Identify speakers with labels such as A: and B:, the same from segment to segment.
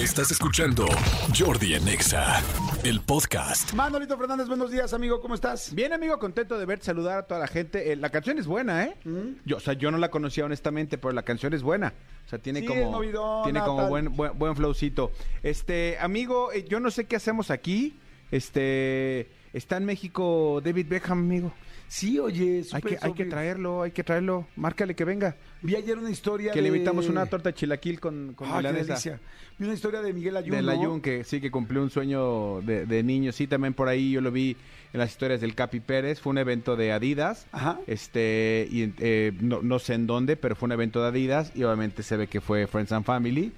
A: Estás escuchando Jordi en Exa, el podcast.
B: Manolito Fernández, buenos días, amigo, ¿cómo estás?
C: Bien, amigo, contento de verte, saludar a toda la gente. Eh, la canción es buena, ¿eh? Yo, o sea, yo no la conocía honestamente, pero la canción es buena. O sea, tiene
B: Sí,
C: como,
B: es movidona,
C: tiene como buen, buen flowcito. Este, amigo, eh, yo no sé qué hacemos aquí. Este, está en México David Beckham, amigo.
B: Sí, oye,
C: Hay que, hay que traerlo, hay que traerlo. Márcale que venga.
B: Vi ayer una historia
C: Que le invitamos una torta chilaquil con, con
B: Ah, qué. Vi una historia de Miguel Ayun,
C: Del
B: ¿no?
C: Ayun, que sí que cumplió un sueño de, de niño. Sí, también por ahí yo lo vi en las historias del Capi Pérez. Fue un evento de Adidas.
B: Ajá.
C: Este, y eh, no, no sé en dónde, pero fue un evento de Adidas. Y obviamente se ve que fue Friends and Family.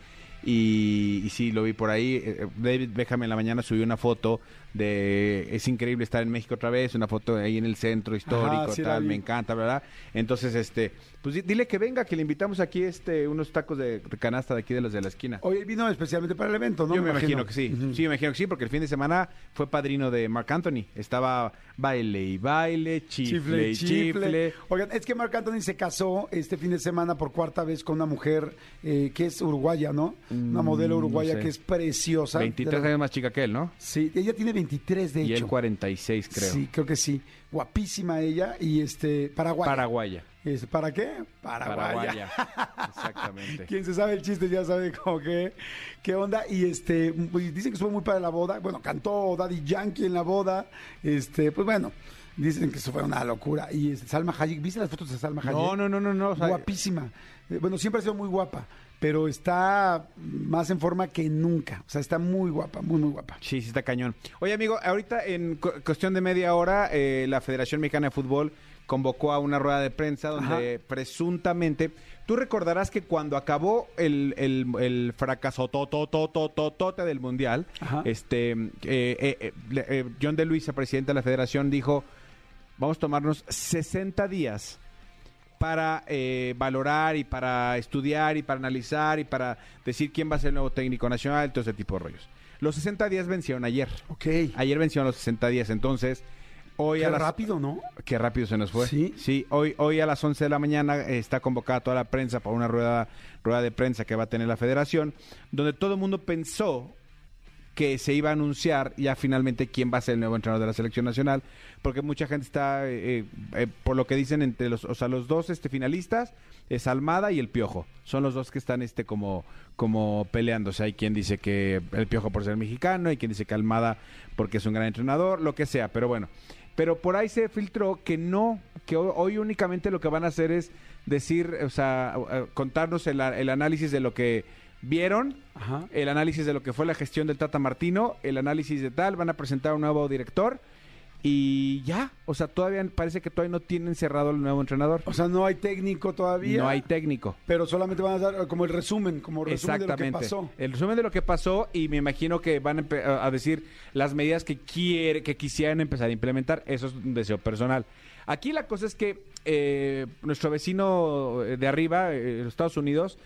C: Y, y sí, lo vi por ahí. Eh, David Beckham en la mañana subió una foto de. Es increíble estar en México otra vez. Una foto ahí en el centro histórico,
B: sí la
C: tal. Me encanta, ¿verdad? Entonces, este. Pues di- dile que venga, que le invitamos aquí este unos tacos de, canasta de aquí de los de la esquina.
B: Oye, vino especialmente para el evento, ¿no?
C: Yo me imagino, que sí. Sí, me imagino que sí, porque el fin de semana fue padrino de Marc Anthony. Estaba baile y baile, chifle, y chifle.
B: Oigan, es que Marc Anthony se casó este fin de semana por cuarta vez con una mujer eh, que es uruguaya, ¿no? Una
C: Mm,
B: modelo
C: no
B: uruguaya
C: sé.
B: que es preciosa.
C: 23
B: De la-
C: años más chica que él, ¿no?
B: Sí, ella tiene 23 de
C: Y
B: hecho.
C: él 46, creo.
B: Sí, creo que sí. Guapísima ella y este paraguaya.
C: Paraguaya.
B: Este, ¿Para qué?
C: Paraguaya. Exactamente.
B: Quien se sabe el chiste ya sabe como que qué onda y este pues, dicen que estuvo muy para la boda. Bueno, cantó Daddy Yankee en la boda. Este, pues bueno, dicen que eso fue una locura y este, Salma Hayek, ¿viste las fotos de Salma Hayek?
C: No, no, no, no, no. o sea,
B: Guapísima. Eh, Bueno, siempre ha sido muy guapa, pero está más en forma que nunca. O sea, está muy guapa, muy muy guapa.
C: Sí, sí está cañón. Oye, amigo, ahorita en cu- cuestión de media hora, eh, la Federación Mexicana de Fútbol convocó a una rueda de prensa donde presuntamente, tú recordarás que cuando acabó el, el, el fracaso totototototote del Mundial,
B: Ajá.
C: este eh, eh, eh, eh, John de Luisa, presidente de la Federación, dijo, vamos a tomarnos 60 días para eh, valorar y para estudiar y para analizar y para decir quién va a ser el nuevo técnico nacional, todo ese tipo de rollos. Los 60 días vencieron ayer.
B: Ok.
C: Ayer vencieron los 60 días, entonces hoy
B: Qué
C: a las...
B: rápido, ¿no?
C: Qué rápido se nos fue.
B: Sí.
C: Sí, hoy, hoy a las 11 de la mañana está convocada toda la prensa para una rueda, rueda de prensa que va a tener la federación, donde todo el mundo pensó que se iba a anunciar ya finalmente quién va a ser el nuevo entrenador de la selección nacional, porque mucha gente está, eh, eh, por lo que dicen entre los, o sea, los dos este, finalistas, es Almada y el Piojo, son los dos que están este como, como peleándose, hay quien dice que el Piojo por ser mexicano, hay quien dice que Almada porque es un gran entrenador, lo que sea, pero bueno, pero por ahí se filtró que no, que ho- hoy únicamente lo que van a hacer es decir, o sea, eh, contarnos el, el análisis de lo que vieron,
B: Ajá.
C: el análisis de lo que fue la gestión del Tata Martino, el análisis de tal, van a presentar un nuevo director y ya, o sea, todavía parece que todavía no tienen cerrado el nuevo entrenador.
B: O sea, no hay técnico todavía.
C: No hay técnico.
B: Pero solamente van a dar como el resumen, como resumen de lo que
C: Exactamente.
B: pasó.
C: El resumen de lo que pasó y me imagino que van a, decir las medidas que quiere, que quisieran empezar a implementar. Eso es un deseo personal. Aquí la cosa es que eh, nuestro vecino de arriba, eh, los Estados Unidos,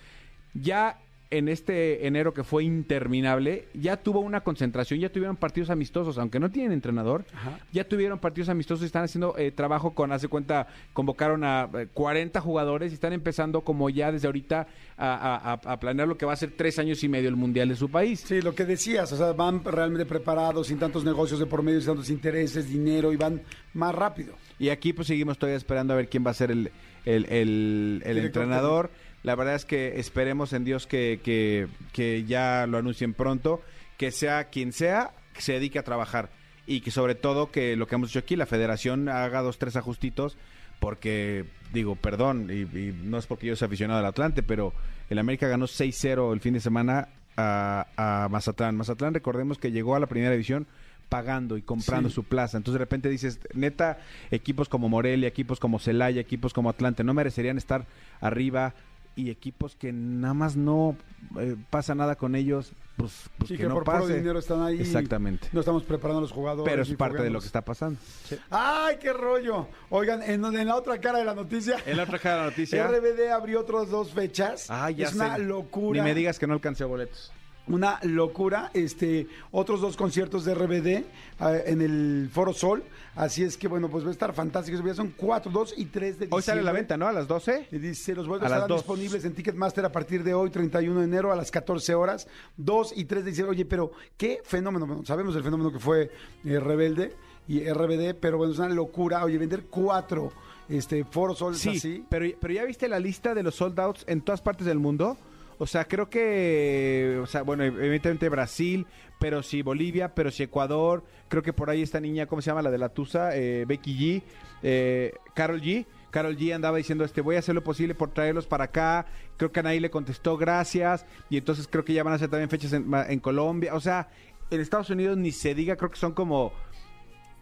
C: ya en este enero que fue interminable, ya tuvo una concentración, ya tuvieron partidos amistosos, aunque no tienen entrenador,
B: Ajá.
C: ya tuvieron partidos amistosos y están haciendo eh, trabajo con, hace cuenta, convocaron a eh, 40 jugadores y están empezando como ya desde ahorita a, a- a- a planear lo que va a ser tres años y medio el Mundial de su país.
B: Sí, lo que decías, o sea, van realmente preparados, sin tantos negocios de por medio, sin tantos intereses, dinero, y van más rápido.
C: Y aquí pues seguimos todavía esperando a ver quién va a ser el, el, el- el
B: Director
C: entrenador. La verdad es que esperemos en Dios que, que, que ya lo anuncien pronto, que sea quien sea, que se dedique a trabajar. Y que sobre todo que lo que hemos hecho aquí, la federación haga dos, tres ajustitos, porque digo, perdón, y, y no es porque yo sea aficionado al Atlante, pero el América ganó 6-0 el fin de semana a, a Mazatlán. Mazatlán, recordemos que llegó a la primera división pagando y comprando
B: Sí.
C: su plaza. Entonces de repente dices, neta, equipos como Morelia, equipos como Celaya, equipos como Atlante, no merecerían estar arriba y equipos que nada más no eh, pasa nada con ellos, pues, pues
B: Sí,
C: que,
B: que
C: no
B: por puro
C: pase.
B: dinero están ahí.
C: Exactamente.
B: No estamos preparando a los jugadores.
C: Pero es parte de lo que está pasando.
B: ¡Ay, qué rollo! Oigan, en, en la otra cara de la noticia,
C: En la otra cara de la noticia.
B: RBD abrió otras dos fechas.
C: Ah, ya
B: es una locura.
C: Ni me digas que no alcancé boletos.
B: Una locura, este, otros dos conciertos de RBD eh, en el Foro Sol, así es que bueno, pues va a estar fantástico, ya son 4, 2 y 3 de diciembre.
C: Hoy sale la venta, ¿no? A las 12.
B: Y dice, los boletos estarán
C: dos.
B: disponibles en Ticketmaster a partir de hoy, 31 de enero, a las 14 horas, 2 y 3 de diciembre. Oye, pero qué fenómeno, bueno, sabemos el fenómeno que fue eh, Rebelde y RBD, pero bueno, es una locura. Oye, vender cuatro este, Foro Sol
C: Sí,
B: así.
C: pero, pero ya viste la lista de los sold outs en todas partes del mundo. O sea, creo que, o sea, bueno, evidentemente Brasil, pero sí Bolivia, pero sí Ecuador. Creo que por ahí esta niña, ¿cómo se llama? La de la Tusa, eh, Becky G, eh, Carol G. Carol G andaba diciendo, este, voy a hacer lo posible por traerlos para acá. Creo que Anaí le contestó, gracias. Y entonces creo que ya van a hacer también fechas en, en Colombia. O sea, en Estados Unidos ni se diga, creo que son como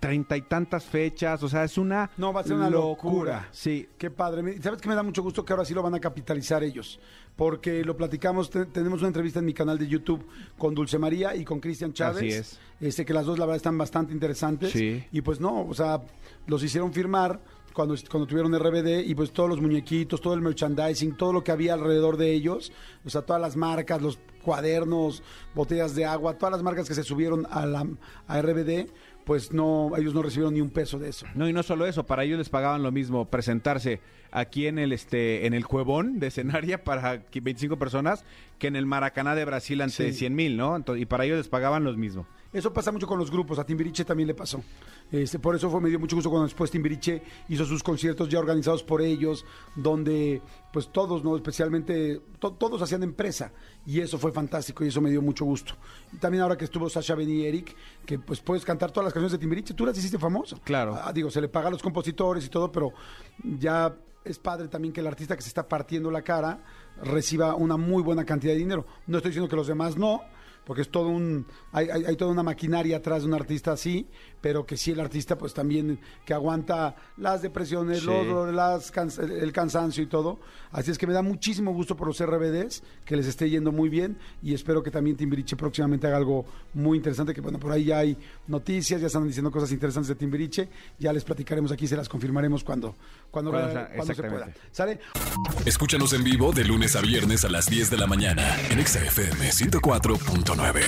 C: treinta y tantas fechas. O sea, es una
B: No, va a ser una locura.
C: Sí,
B: Qué padre. ¿Sabes que me da mucho gusto que ahora sí lo van a capitalizar ellos? Porque lo platicamos, te- tenemos una entrevista en mi canal de YouTube con Dulce María y con Cristian Chávez.
C: Así es.
B: Este, que las dos, la verdad, están bastante interesantes.
C: Sí.
B: Y pues no, o sea, los hicieron firmar cuando, cuando tuvieron RBD y pues todos los muñequitos, todo el merchandising, todo lo que había alrededor de ellos, o sea, todas las marcas, los cuadernos, botellas de agua, todas las marcas que se subieron a, la, a RBD, pues no, ellos no recibieron ni un peso de eso.
C: No, y no solo eso, para ellos les pagaban lo mismo presentarse aquí en el este en el Cuevón de escenaria para qui- 25 personas que en el Maracaná de Brasil ante
B: Sí.
C: 100 mil, ¿no? Entonces, y para ellos les pagaban lo mismo.
B: Eso pasa mucho con los grupos, a Timbiriche también le pasó. Este, por eso fue, me dio mucho gusto cuando después Timbiriche hizo sus conciertos ya organizados por ellos, donde pues todos, ¿no? Especialmente, to- todos hacían empresa y eso fue fantástico y eso me dio mucho gusto. Y también ahora que estuvo Sasha Ben y Eric, que pues puedes cantar todas las canciones de Timbiriche, tú las hiciste famoso.
C: Claro.
B: Ah, digo, se le paga a los compositores y todo, pero ya es padre también que el artista que se está partiendo la cara reciba una muy buena cantidad de dinero. No estoy diciendo que los demás no, porque es todo un hay, hay- hay toda una maquinaria atrás de un artista así, pero que sí el artista pues también que aguanta las depresiones,
C: Sí.
B: los- las cans- el, cansancio y todo. Así es que me da muchísimo gusto por los RBDs, que les esté yendo muy bien y espero que también Timbiriche próximamente haga algo muy interesante, que bueno, por ahí ya hay noticias, ya están diciendo cosas interesantes de Timbiriche, ya les platicaremos aquí, se las confirmaremos cuando cuando,
C: Cuando
B: se pueda.
A: Escúchanos en vivo de lunes a viernes a las 10 de la mañana en Exa FM 104.9.